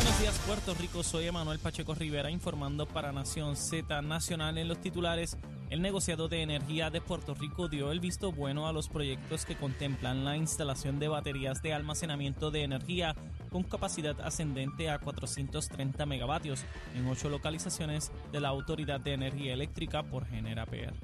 Buenos días Puerto Rico, soy Emanuel Pacheco Rivera informando para Nación Z Nacional en los titulares. El negociado de energía de Puerto Rico dio el visto bueno a los proyectos que contemplan la instalación de baterías de almacenamiento de energía con capacidad ascendente a 430 megavatios en ocho localizaciones de la Autoridad de Energía Eléctrica por Genera PR.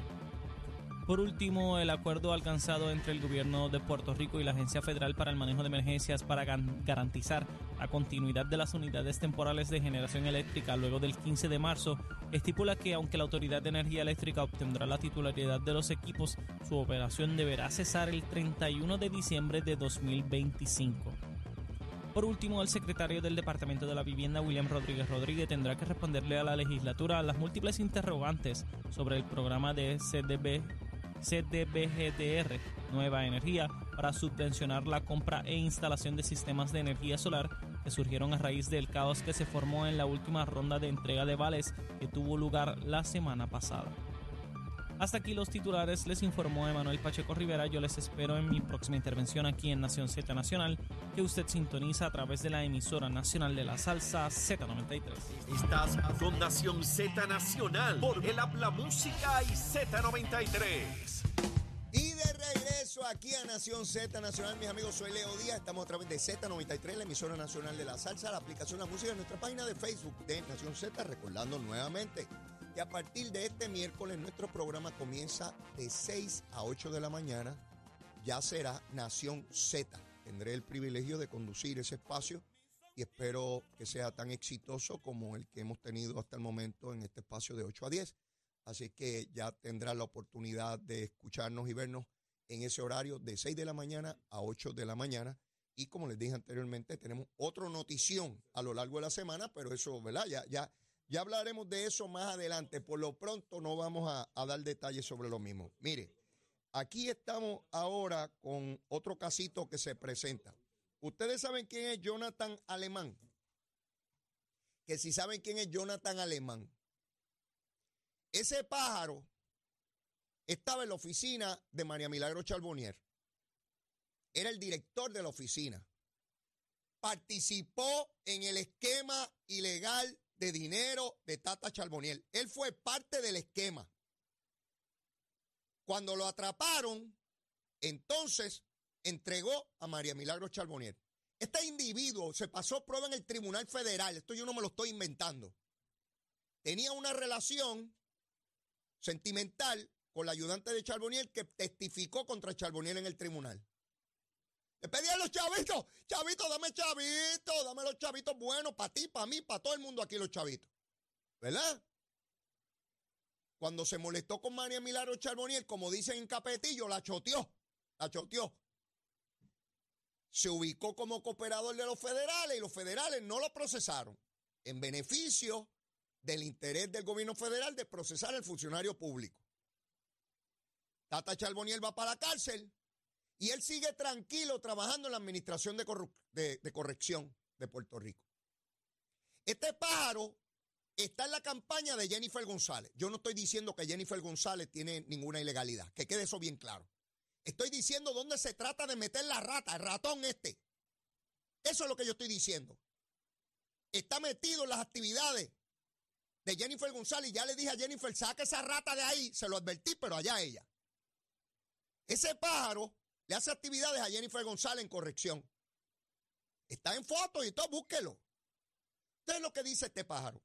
Por último, el acuerdo alcanzado entre el gobierno de Puerto Rico y la Agencia Federal para el Manejo de Emergencias para garantizar la continuidad de las unidades temporales de generación eléctrica luego del 15 de marzo estipula que aunque la Autoridad de Energía Eléctrica obtendrá la titularidad de los equipos, su operación deberá cesar el 31 de diciembre de 2025. Por último, el secretario del Departamento de la Vivienda, William Rodríguez Rodríguez, tendrá que responderle a la legislatura las múltiples interrogantes sobre el programa de CDB, CDBGDR, Nueva Energía, para subvencionar la compra e instalación de sistemas de energía solar que surgieron a raíz del caos que se formó en la última ronda de entrega de vales que tuvo lugar la semana pasada. Hasta aquí los titulares, les informó Emanuel Pacheco Rivera. Yo les espero en mi próxima intervención aquí en Nación Z Nacional, que usted sintoniza a través de la emisora nacional de la salsa Z93. Estás con Nación Z Nacional por el Habla Música y Z93. Y de regreso aquí a Nación Z Nacional, mis amigos, soy Leo Díaz. Estamos a través de Z93, la emisora nacional de la salsa, la aplicación La Música, en nuestra página de Facebook de Nación Z, recordando nuevamente que a partir de este miércoles nuestro programa comienza de 6 a 8 de la mañana. Ya será Nación Z. Tendré el privilegio de conducir ese espacio y espero que sea tan exitoso como el que hemos tenido hasta el momento en este espacio de 8 a 10. Así que ya tendrá la oportunidad de escucharnos y vernos en ese horario de 6 de la mañana a 8 de la mañana. Y como les dije anteriormente, tenemos otra notición a lo largo de la semana, pero eso, ¿verdad? Ya, ya, ya hablaremos de eso más adelante. Por lo pronto no vamos a, dar detalles sobre lo mismo. Mire, aquí estamos ahora con otro casito que se presenta. Ustedes saben quién es Jonathan Alemán. Que si saben quién es Jonathan Alemán. Ese pájaro estaba en la oficina de María Milagro Charbonnier. Era el director de la oficina. Participó en el esquema ilegal de dinero de Tata Charbonnier. Él fue parte del esquema. Cuando lo atraparon, entonces entregó a María Milagro Charbonnier. Este individuo se pasó prueba en el Tribunal Federal. Esto yo no me lo estoy inventando. Tenía una relación sentimental con la ayudante de Charbonnier que testificó contra Charbonnier en el tribunal. Le pedí a los chavitos, chavitos, dame chavitos, dame los chavitos buenos para ti, para mí, para todo el mundo aquí los chavitos. ¿Verdad? Cuando se molestó con María Milagro Charbonnier, como dicen en Capetillo, la choteó, la choteó. Se ubicó como cooperador de los federales y los federales no lo procesaron en beneficio del interés del gobierno federal de procesar al funcionario público. Tata Charbonnier va para la cárcel y él sigue tranquilo trabajando en la administración de, corrección de Puerto Rico. Este pájaro está en la campaña de Jennifer González. Yo no estoy diciendo que Jennifer González tiene ninguna ilegalidad, que quede eso bien claro. Estoy diciendo dónde se trata de meter la rata, el ratón este. Eso es lo que yo estoy diciendo. Está metido en las actividades de Jennifer González. Ya le dije a Jennifer, saque esa rata de ahí. Se lo advertí, pero allá ella. Ese pájaro le hace actividades a Jennifer González en corrección. Está en foto y todo, búsquelo. Usted es lo que dice este pájaro.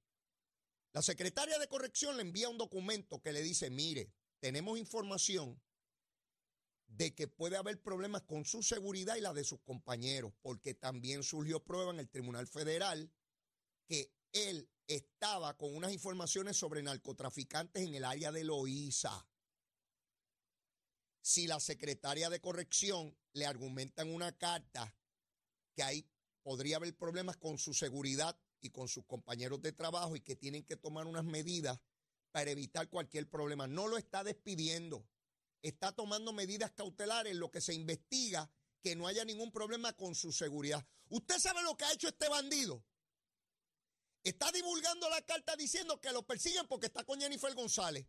La secretaria de corrección le envía un documento que le dice, mire, tenemos información de que puede haber problemas con su seguridad y la de sus compañeros, porque también surgió prueba en el Tribunal Federal que él estaba con unas informaciones sobre narcotraficantes en el área de Loíza. Si la secretaria de corrección le argumenta en una carta que ahí podría haber problemas con su seguridad y con sus compañeros de trabajo y que tienen que tomar unas medidas para evitar cualquier problema. No lo está despidiendo, está tomando medidas cautelares lo que se investiga que no haya ningún problema con su seguridad. ¿Usted sabe lo que ha hecho este bandido? está divulgando la carta diciendo que lo persiguen porque está con Jennifer González.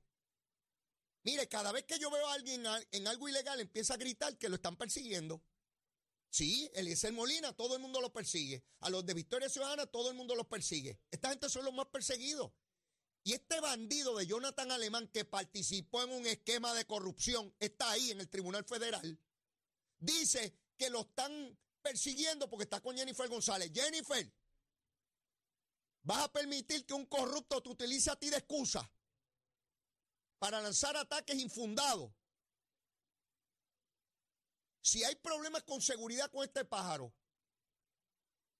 Mire, cada vez que yo veo a alguien en algo ilegal, empieza a gritar que lo están persiguiendo. Sí, Eliezer Molina, todo el mundo lo persigue. A los de Victoria Ciudadana, todo el mundo los persigue. Esta gente son los más perseguidos. Y este bandido de Jonathan Alemán que participó en un esquema de corrupción, está ahí en el Tribunal Federal, dice que lo están persiguiendo porque está con Jennifer González. Jennifer, ¿vas a permitir que un corrupto te utilice a ti de excusa para lanzar ataques infundados? Si hay problemas con seguridad con este pájaro,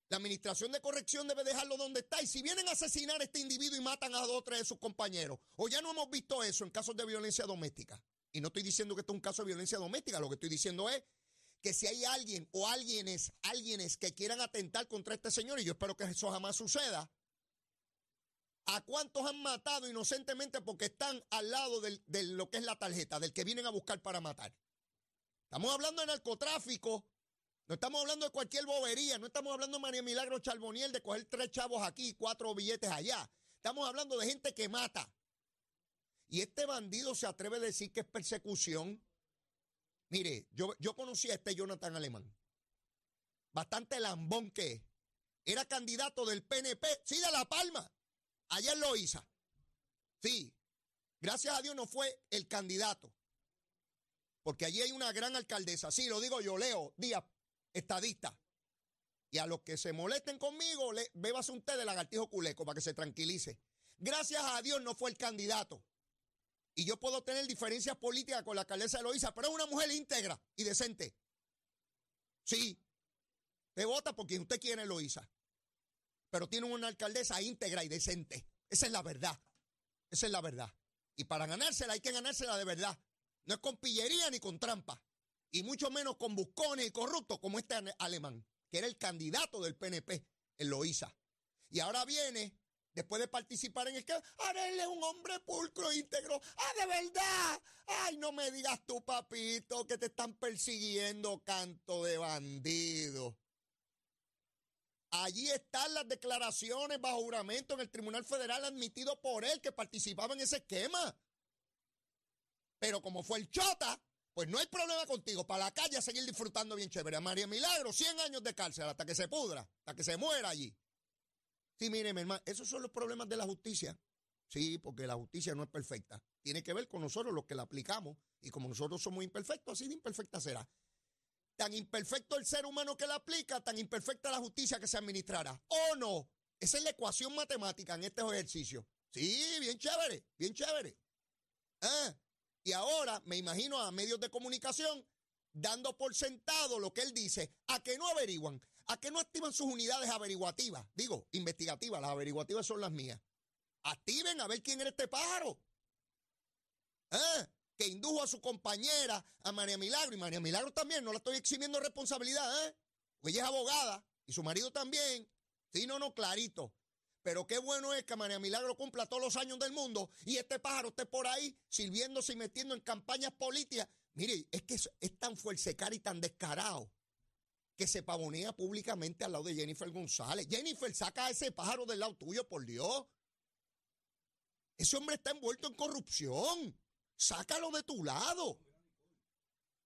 la administración de corrección debe dejarlo donde está. Y si vienen a asesinar a este individuo y matan a dos o tres de sus compañeros, o ya no hemos visto eso en casos de violencia doméstica. Y no estoy diciendo que esto es un caso de violencia doméstica, lo que estoy diciendo es que si hay alguien o alguienes, alguienes que quieran atentar contra este señor, y yo espero que eso jamás suceda, ¿a cuántos han matado inocentemente porque están al lado de lo que es la tarjeta, del que vienen a buscar para matar? Estamos hablando de narcotráfico, no estamos hablando de cualquier bobería, no estamos hablando de María Milagro Charboniel de coger tres chavos aquí y cuatro billetes allá. Estamos hablando de gente que mata. Y este bandido se atreve a decir que es persecución. Mire, yo, conocí a este Jonathan Alemán. Bastante lambón que Era candidato del PNP, sí, de La Palma. Ayer lo hizo. Sí. Gracias a Dios no fue el candidato. Porque allí hay una gran alcaldesa. Sí, lo digo yo, Leo Díaz estadista. Y a los que se molesten conmigo, le, bébase un té de lagartijo culeco para que se tranquilice. Gracias a Dios no fue el candidato. Y yo puedo tener diferencias políticas con la alcaldesa de Loíza, pero es una mujer íntegra y decente. Sí, te vota porque usted quiere Loíza. Pero tiene una alcaldesa íntegra y decente. Esa es la verdad. Esa es la verdad. Y para ganársela hay que ganársela de verdad. No es con pillería ni con trampa y mucho menos con buscones y corruptos como este alemán, que era el candidato del PNP en Loíza. Y ahora viene, después de participar en el que, ahora un hombre pulcro, íntegro. ¡Ah, de verdad! ¡Ay, no me digas tú, papito, que te están persiguiendo, canto de bandido! Allí están las declaraciones bajo juramento en el Tribunal Federal admitido por él que participaba en ese esquema. Pero como fue el chota, pues no hay problema contigo. Para la calle a seguir disfrutando bien chévere. María Milagro, 100 años de cárcel hasta que se pudra, hasta que se muera allí. Sí, mire, mi hermano, esos son los problemas de la justicia. Sí, porque la justicia no es perfecta. Tiene que ver con nosotros los que la aplicamos. Y como nosotros somos imperfectos, así de imperfecta será. Tan imperfecto el ser humano que la aplica, tan imperfecta la justicia que se administrará. ¿O no? Esa es la ecuación matemática en este ejercicio. Sí, bien chévere, bien chévere. ¿Ah? Y ahora me imagino a medios de comunicación dando por sentado lo que él dice, a que no averiguan, a que no activan sus unidades averiguativas, digo, investigativas, las averiguativas son las mías. Activen a ver quién era este pájaro. ¿Eh? Que indujo a su compañera, a María Milagro, y María Milagro también, no la estoy eximiendo responsabilidad, ¿eh? Ella es abogada, y su marido también. Sí, no, no, clarito. Pero qué bueno es que María Milagro cumpla todos los años del mundo y este pájaro esté por ahí sirviéndose y metiendo en campañas políticas. Mire, es que es, tan fuercecar y tan descarado que se pavonea públicamente al lado de Jennifer González. Jennifer, saca a ese pájaro del lado tuyo, por Dios. Ese hombre está envuelto en corrupción. Sácalo de tu lado.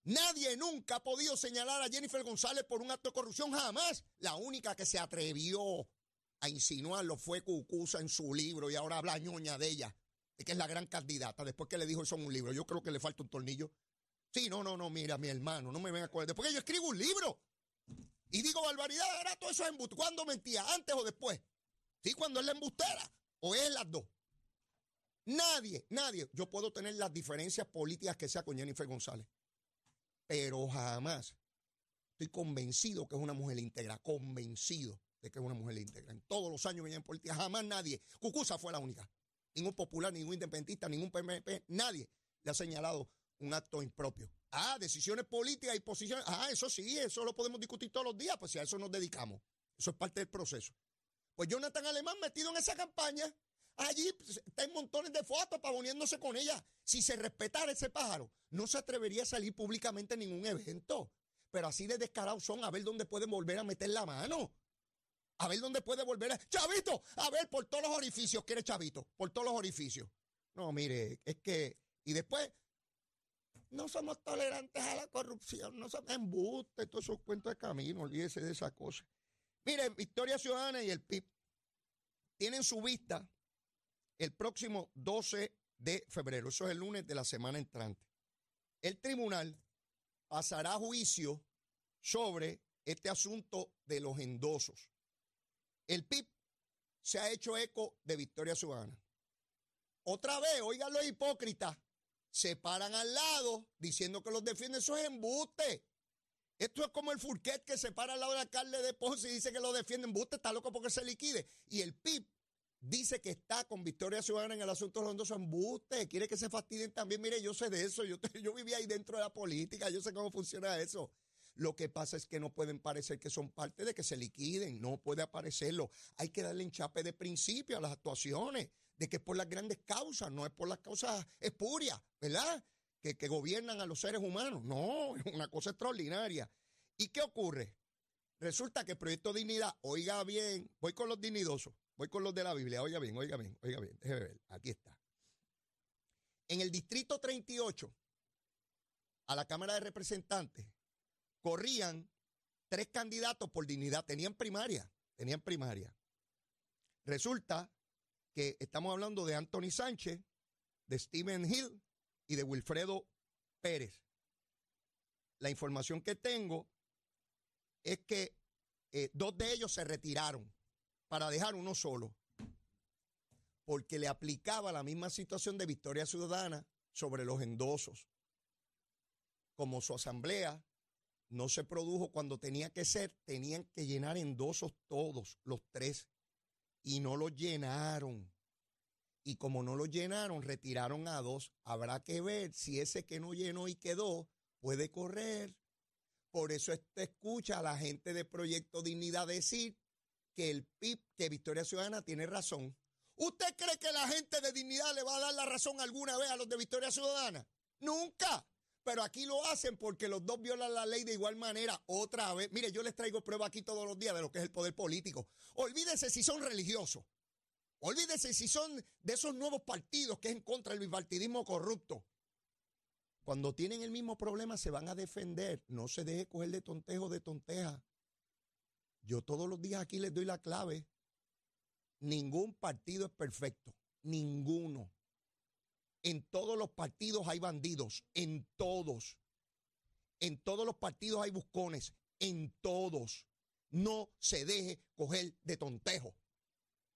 Nadie nunca ha podido señalar a Jennifer González por un acto de corrupción, jamás. La única que se atrevió a insinuarlo fue Cucusa en su libro y ahora habla ñoña de ella, de que es la gran candidata, después que le dijo eso en un libro. Yo creo que le falta un tornillo. Sí, no, no, no, mira, mi hermano, no me ven a. Después que yo escribo un libro y digo barbaridad, ahora todo eso es embuste. ¿Cuándo mentía? ¿Antes o después? Sí, cuando es la embustera o es las dos. Nadie, nadie. Yo puedo tener las diferencias políticas que sea con Jennifer González, pero jamás estoy convencido que es una mujer íntegra, convencido que es una mujer íntegra. En todos los años venía en política, jamás nadie. Cucusa fue la única. Ningún popular, ningún independentista, ningún PMP, nadie le ha señalado un acto impropio. Ah, decisiones políticas y posiciones. Ah, eso sí, eso lo podemos discutir todos los días, pues si a eso nos dedicamos. Eso es parte del proceso. Pues Jonathan Alemán metido en esa campaña, allí pues, está en montones de fotos poniéndose con ella. Si se respetara ese pájaro, no se atrevería a salir públicamente en ningún evento. Pero así de descarados son a ver dónde pueden volver a meter la mano. A ver dónde puede volver. A... Chavito, a ver, por todos los orificios, quiere Chavito, por todos los orificios. No, mire, es que, y después, no somos tolerantes a la corrupción, no somos embustes, todos esos cuentos de camino, olvídese de esa cosa. Miren, Victoria Ciudadana y el PIB tienen su vista el próximo 12 de febrero, eso es el lunes de la semana entrante. El tribunal pasará juicio sobre este asunto de los endosos. El PIB se ha hecho eco de Victoria Ciudadana. Otra vez, oigan los hipócritas, se paran al lado diciendo que los defienden, eso es embuste. Esto es como el Furquet que se para al lado del alcalde de Ponce y dice que lo defienden, embuste, está loco porque se liquide. Y el PIB dice que está con Victoria Ciudadana en el asunto de los embuste, quiere que se fastidien también. Mire, yo sé de eso, yo, yo vivía ahí dentro de la política, yo sé cómo funciona eso. Lo que pasa es que no pueden parecer que son parte de que se liquiden, no puede aparecerlo. Hay que darle enchape de principio a las actuaciones, de que es por las grandes causas, no es por las causas espurias, ¿verdad? Que, que gobiernan a los seres humanos. No, es una cosa extraordinaria. ¿Y qué ocurre? Resulta que el proyecto Dignidad, oiga bien, voy con los dignidosos, voy con los de la Biblia, oiga bien, oiga bien, oiga bien, déjeme ver, aquí está. En el distrito 38, a la Cámara de Representantes, corrían tres candidatos por dignidad. Tenían primaria, tenían primaria. Resulta que estamos hablando de Anthony Sánchez, de Stephen Hill y de Wilfredo Pérez. La información que tengo es que eh, dos de ellos se retiraron para dejar uno solo, porque le aplicaba la misma situación de Victoria Ciudadana sobre los endosos. Como su asamblea no se produjo cuando tenía que ser, tenían que llenar endosos todos, los tres, y no los llenaron. Y como no los llenaron, retiraron a dos. Habrá que ver si ese que no llenó y quedó puede correr. Por eso este escucha a la gente de Proyecto Dignidad decir que el PIB, que Victoria Ciudadana tiene razón. ¿Usted cree que la gente de Dignidad le va a dar la razón alguna vez a los de Victoria Ciudadana? Nunca. Pero aquí lo hacen porque los dos violan la ley de igual manera otra vez. Mire, yo les traigo prueba aquí todos los días de lo que es el poder político. Olvídense si son religiosos. Olvídense si son de esos nuevos partidos que es en contra del bipartidismo corrupto. Cuando tienen el mismo problema se van a defender. No se deje coger de tontejo de tonteja. Yo todos los días aquí les doy la clave. Ningún partido es perfecto. Ninguno. En todos los partidos hay bandidos, en todos. En todos los partidos hay buscones, en todos. No se deje coger de tontejo.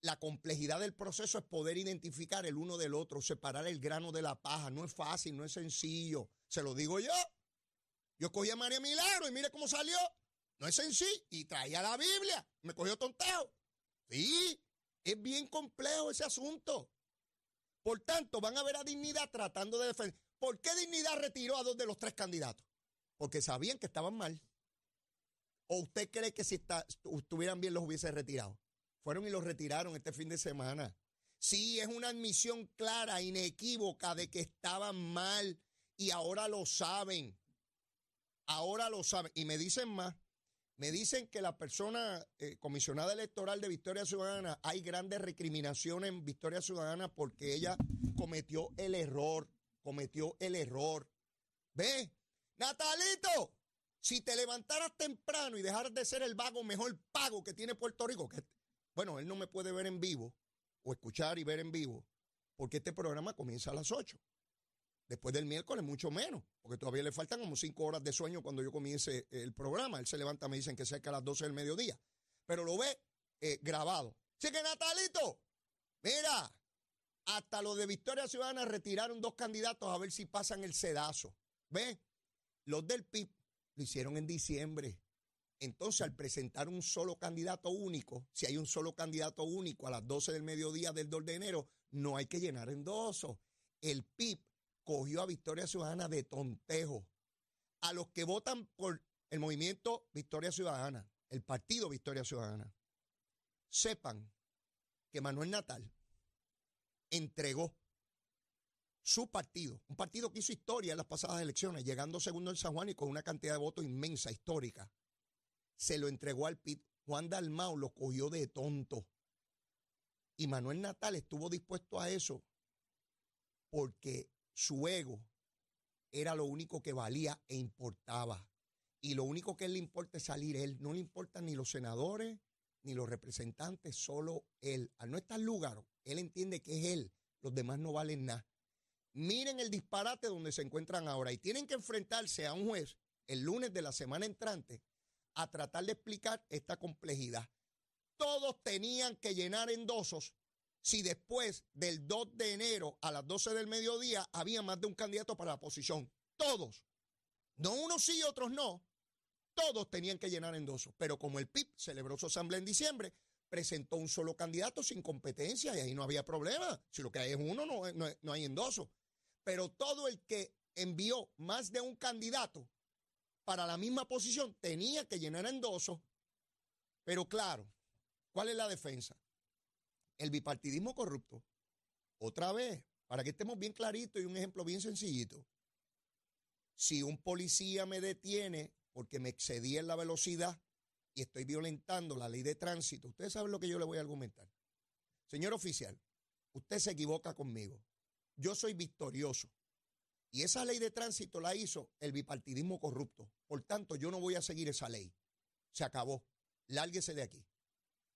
La complejidad del proceso es poder identificar el uno del otro, separar el grano de la paja. No es fácil, no es sencillo. Se lo digo yo. Yo cogí a María Milagro y mire cómo salió. No es sencillo. Y traía la Biblia. Me cogió tontejo. Sí, es bien complejo ese asunto. Por tanto, van a ver a Dignidad tratando de defender. ¿Por qué Dignidad retiró a dos de los tres candidatos? Porque sabían que estaban mal. ¿O usted cree que si estuvieran bien los hubiese retirado? Fueron y los retiraron este fin de semana. Sí, es una admisión clara, inequívoca de que estaban mal y ahora lo saben. Ahora lo saben. Y me dicen más. Me dicen que la persona eh, comisionada electoral de Victoria Ciudadana, hay grandes recriminaciones en Victoria Ciudadana porque ella cometió el error, cometió el error. ¿Ve? Natalito, si te levantaras temprano y dejaras de ser el vago mejor pago que tiene Puerto Rico, que bueno, él no me puede ver en vivo o escuchar y ver en vivo porque este programa comienza a las 8. Después del miércoles, mucho menos, porque todavía le faltan como cinco horas de sueño cuando yo comience el programa. Él se levanta, me dicen que cerca a las 12 del mediodía, pero lo ve eh, grabado. Así que, Natalito, mira, hasta los de Victoria Ciudadana retiraron dos candidatos a ver si pasan el sedazo. ¿Ve? Los del PIB lo hicieron en diciembre. Entonces, al presentar un solo candidato único, si hay un solo candidato único a las 12 del mediodía del 2 de enero, no hay que llenar endosos. El PIB cogió a Victoria Ciudadana de tontejo. A los que votan por el movimiento Victoria Ciudadana, el partido Victoria Ciudadana, sepan que Manuel Natal entregó su partido, un partido que hizo historia en las pasadas elecciones, llegando segundo en San Juan y con una cantidad de votos inmensa, histórica, se lo entregó al PIB Juan Dalmau lo cogió de tonto. Y Manuel Natal estuvo dispuesto a eso porque su ego era lo único que valía e importaba. Y lo único que él le importa es salir él. No le importan ni los senadores ni los representantes, solo él. Al no estar lugar, él entiende que es él. Los demás no valen nada. Miren el disparate donde se encuentran ahora y tienen que enfrentarse a un juez el lunes de la semana entrante a tratar de explicar esta complejidad. Todos tenían que llenar endosos si después del 2 de enero a las 12 del mediodía había más de un candidato para la posición. Todos. No unos sí y otros no. Todos tenían que llenar endosos. Pero como el PIB celebró su asamblea en diciembre, presentó un solo candidato sin competencia y ahí no había problema. Si lo que hay es uno, no, no hay endoso. Pero todo el que envió más de un candidato para la misma posición tenía que llenar endosos. Pero claro, ¿cuál es la defensa? El bipartidismo corrupto. Otra vez, para que estemos bien claritos y un ejemplo bien sencillito. Si un policía me detiene porque me excedí en la velocidad y estoy violentando la ley de tránsito, ustedes saben lo que yo le voy a argumentar. Señor oficial, usted se equivoca conmigo. Yo soy victorioso. Y esa ley de tránsito la hizo el bipartidismo corrupto. Por tanto, yo no voy a seguir esa ley. Se acabó. Lárguese de aquí.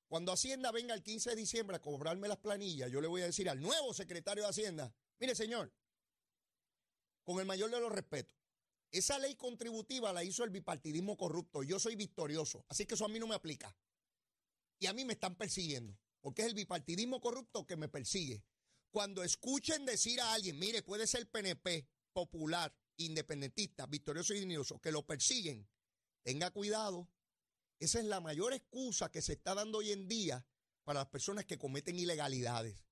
Cuando Hacienda venga el 15 de diciembre a cobrarme las planillas, yo le voy a decir al nuevo secretario de Hacienda, mire señor, con el mayor de los respetos, esa ley contributiva la hizo el bipartidismo corrupto. Yo soy victorioso, así que eso a mí no me aplica. Y a mí me están persiguiendo, porque es el bipartidismo corrupto que me persigue. Cuando escuchen decir a alguien, mire, puede ser PNP, popular, independentista, victorioso y dignitoso, que lo persiguen, tenga cuidado. Esa es la mayor excusa que se está dando hoy en día para las personas que cometen ilegalidades.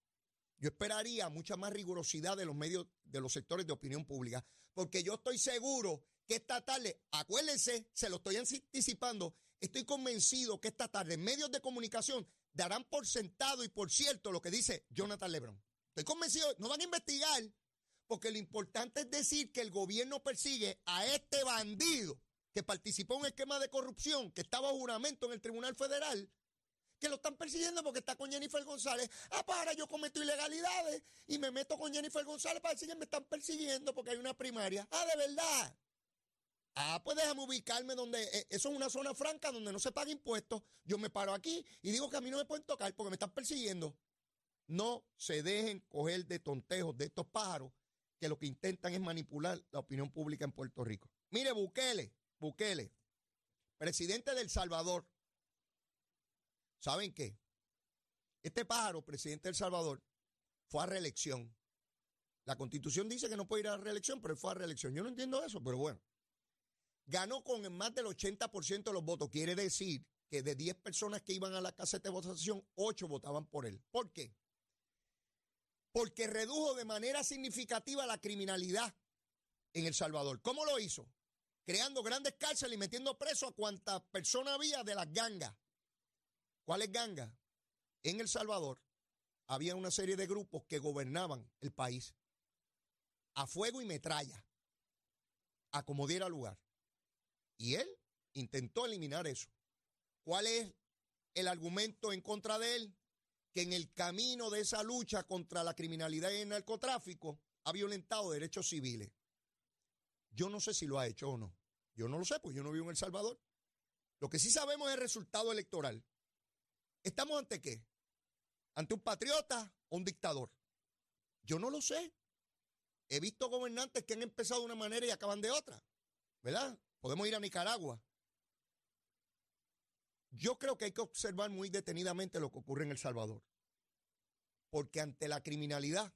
Yo esperaría mucha más rigurosidad de los medios, de los sectores de opinión pública, porque yo estoy seguro que esta tarde, acuérdense, se lo estoy anticipando, estoy convencido que esta tarde medios de comunicación darán por sentado y por cierto lo que dice Jonathan Lebron. Estoy convencido, no van a investigar, porque lo importante es decir que el gobierno persigue a este bandido que participó en un esquema de corrupción, que estaba a juramento en el Tribunal Federal, que lo están persiguiendo porque está con Jennifer González. Ah, para, yo cometo ilegalidades y me meto con Jennifer González para decir que me están persiguiendo porque hay una primaria. Ah, de verdad. Ah, pues déjame ubicarme donde, eh, eso es una zona franca donde no se paga impuestos. Yo me paro aquí y digo que a mí no me pueden tocar porque me están persiguiendo. No se dejen coger de tontejos de estos pájaros que lo que intentan es manipular la opinión pública en Puerto Rico. Mire, Bukele, Bukele, presidente del Salvador. ¿Saben qué? Este pájaro, presidente del Salvador, fue a reelección. La constitución dice que no puede ir a reelección, pero fue a reelección. Yo no entiendo eso, pero bueno. Ganó con más del 80% de los votos. Quiere decir que de 10 personas que iban a la caseta de votación, 8 votaban por él. ¿Por qué? Porque redujo de manera significativa la criminalidad en El Salvador. ¿Cómo lo hizo? Creando grandes cárceles y metiendo preso a cuantas personas había de las gangas. ¿Cuáles gangas? En El Salvador había una serie de grupos que gobernaban el país a fuego y metralla, a como diera lugar. Y él intentó eliminar eso. ¿Cuál es el argumento en contra de él? Que en el camino de esa lucha contra la criminalidad y el narcotráfico ha violentado derechos civiles. Yo no sé si lo ha hecho o no. Yo no lo sé, pues yo no vivo en El Salvador. Lo que sí sabemos es el resultado electoral. ¿Estamos ante qué? ¿Ante un patriota o un dictador? Yo no lo sé. He visto gobernantes que han empezado de una manera y acaban de otra. ¿Verdad? Podemos ir a Nicaragua. Yo creo que hay que observar muy detenidamente lo que ocurre en El Salvador. Porque ante la criminalidad,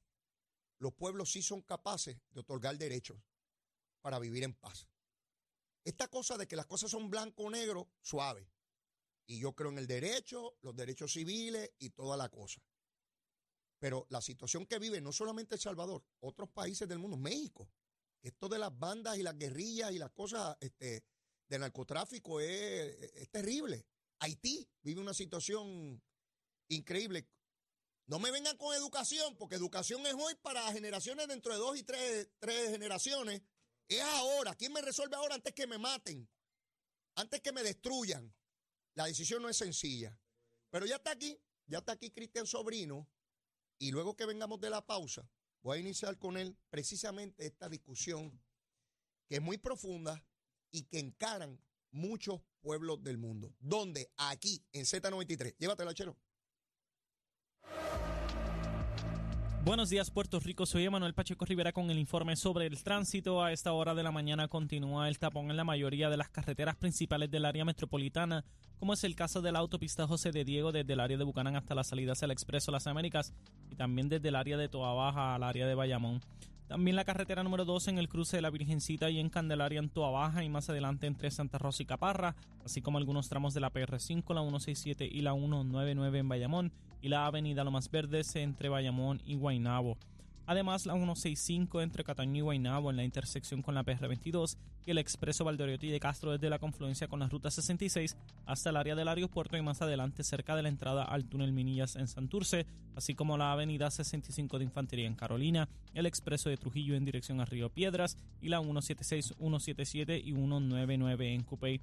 los pueblos sí son capaces de otorgar derechos para vivir en paz. Esta cosa de que las cosas son blanco o negro, suave. Y yo creo en el derecho, los derechos civiles y toda la cosa. Pero la situación que vive no solamente El Salvador, otros países del mundo, México, esto de las bandas y las guerrillas y las cosas este, de narcotráfico es terrible. Haití vive una situación increíble. No me vengan con educación, porque educación es hoy para generaciones dentro de dos y tres, generaciones. Es ahora. ¿Quién me resuelve ahora antes que me maten? Antes que me destruyan. La decisión no es sencilla. Pero ya está aquí, ya está aquí Cristian Sobrino. Y luego que vengamos de la pausa, voy a iniciar con él precisamente esta discusión que es muy profunda y que encaran muchos pueblos del mundo. ¿Dónde? Aquí, en Z93. Llévatela, chero. Buenos días, Puerto Rico. Soy Emanuel Pacheco Rivera con el informe sobre el tránsito. A esta hora de la mañana continúa el tapón en la mayoría de las carreteras principales del área metropolitana, como es el caso de la autopista José de Diego desde el área de Bucanán hasta la salida hacia el Expreso Las Américas y también desde el área de Toa Baja al área de Bayamón. También la carretera número 2 en el cruce de la Virgencita y en Candelaria en Toa Baja y más adelante entre Santa Rosa y Caparra, así como algunos tramos de la PR5, la 167 y la 199 en Bayamón y la avenida Lomas Verdes entre Bayamón y Guaynabo. Además, la 165 entre Cataño y Guaynabo en la intersección con la PR22 y el expreso Valdoriotti de Castro desde la confluencia con la ruta 66 hasta el área del aeropuerto y más adelante cerca de la entrada al túnel Minillas en Santurce, así como la avenida 65 de Infantería en Carolina, el expreso de Trujillo en dirección a Río Piedras y la 176, 177 y 199 en Cupey.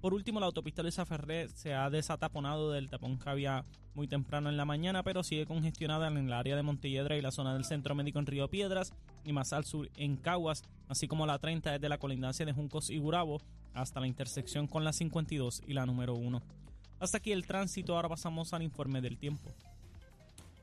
Por último, la autopista Luisa Ferré se ha desataponado del tapón que había muy temprano en la mañana, pero sigue congestionada en el área de Montelledra y la zona del Centro Médico en Río Piedras y más al sur en Caguas, así como la 30 desde la colindancia de Juncos y Gurabo hasta la intersección con la 52 y la número 1. Hasta aquí el tránsito, ahora pasamos al informe del tiempo.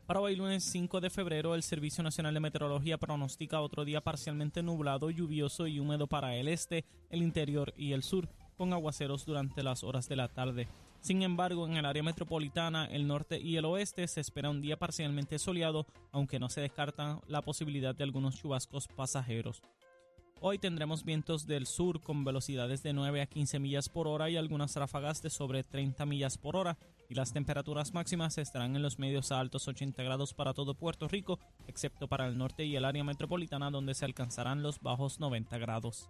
Para hoy lunes 5 de febrero, el Servicio Nacional de Meteorología pronostica otro día parcialmente nublado, lluvioso y húmedo para el este, el interior y el sur con aguaceros durante las horas de la tarde. Sin embargo, en el área metropolitana, el norte y el oeste se espera un día parcialmente soleado, aunque no se descarta la posibilidad de algunos chubascos pasajeros. Hoy tendremos vientos del sur con velocidades de 9 a 15 millas por hora y algunas ráfagas de sobre 30 millas por hora, y las temperaturas máximas estarán en los medios a altos 80 grados para todo Puerto Rico, excepto para el norte y el área metropolitana donde se alcanzarán los bajos 90 grados.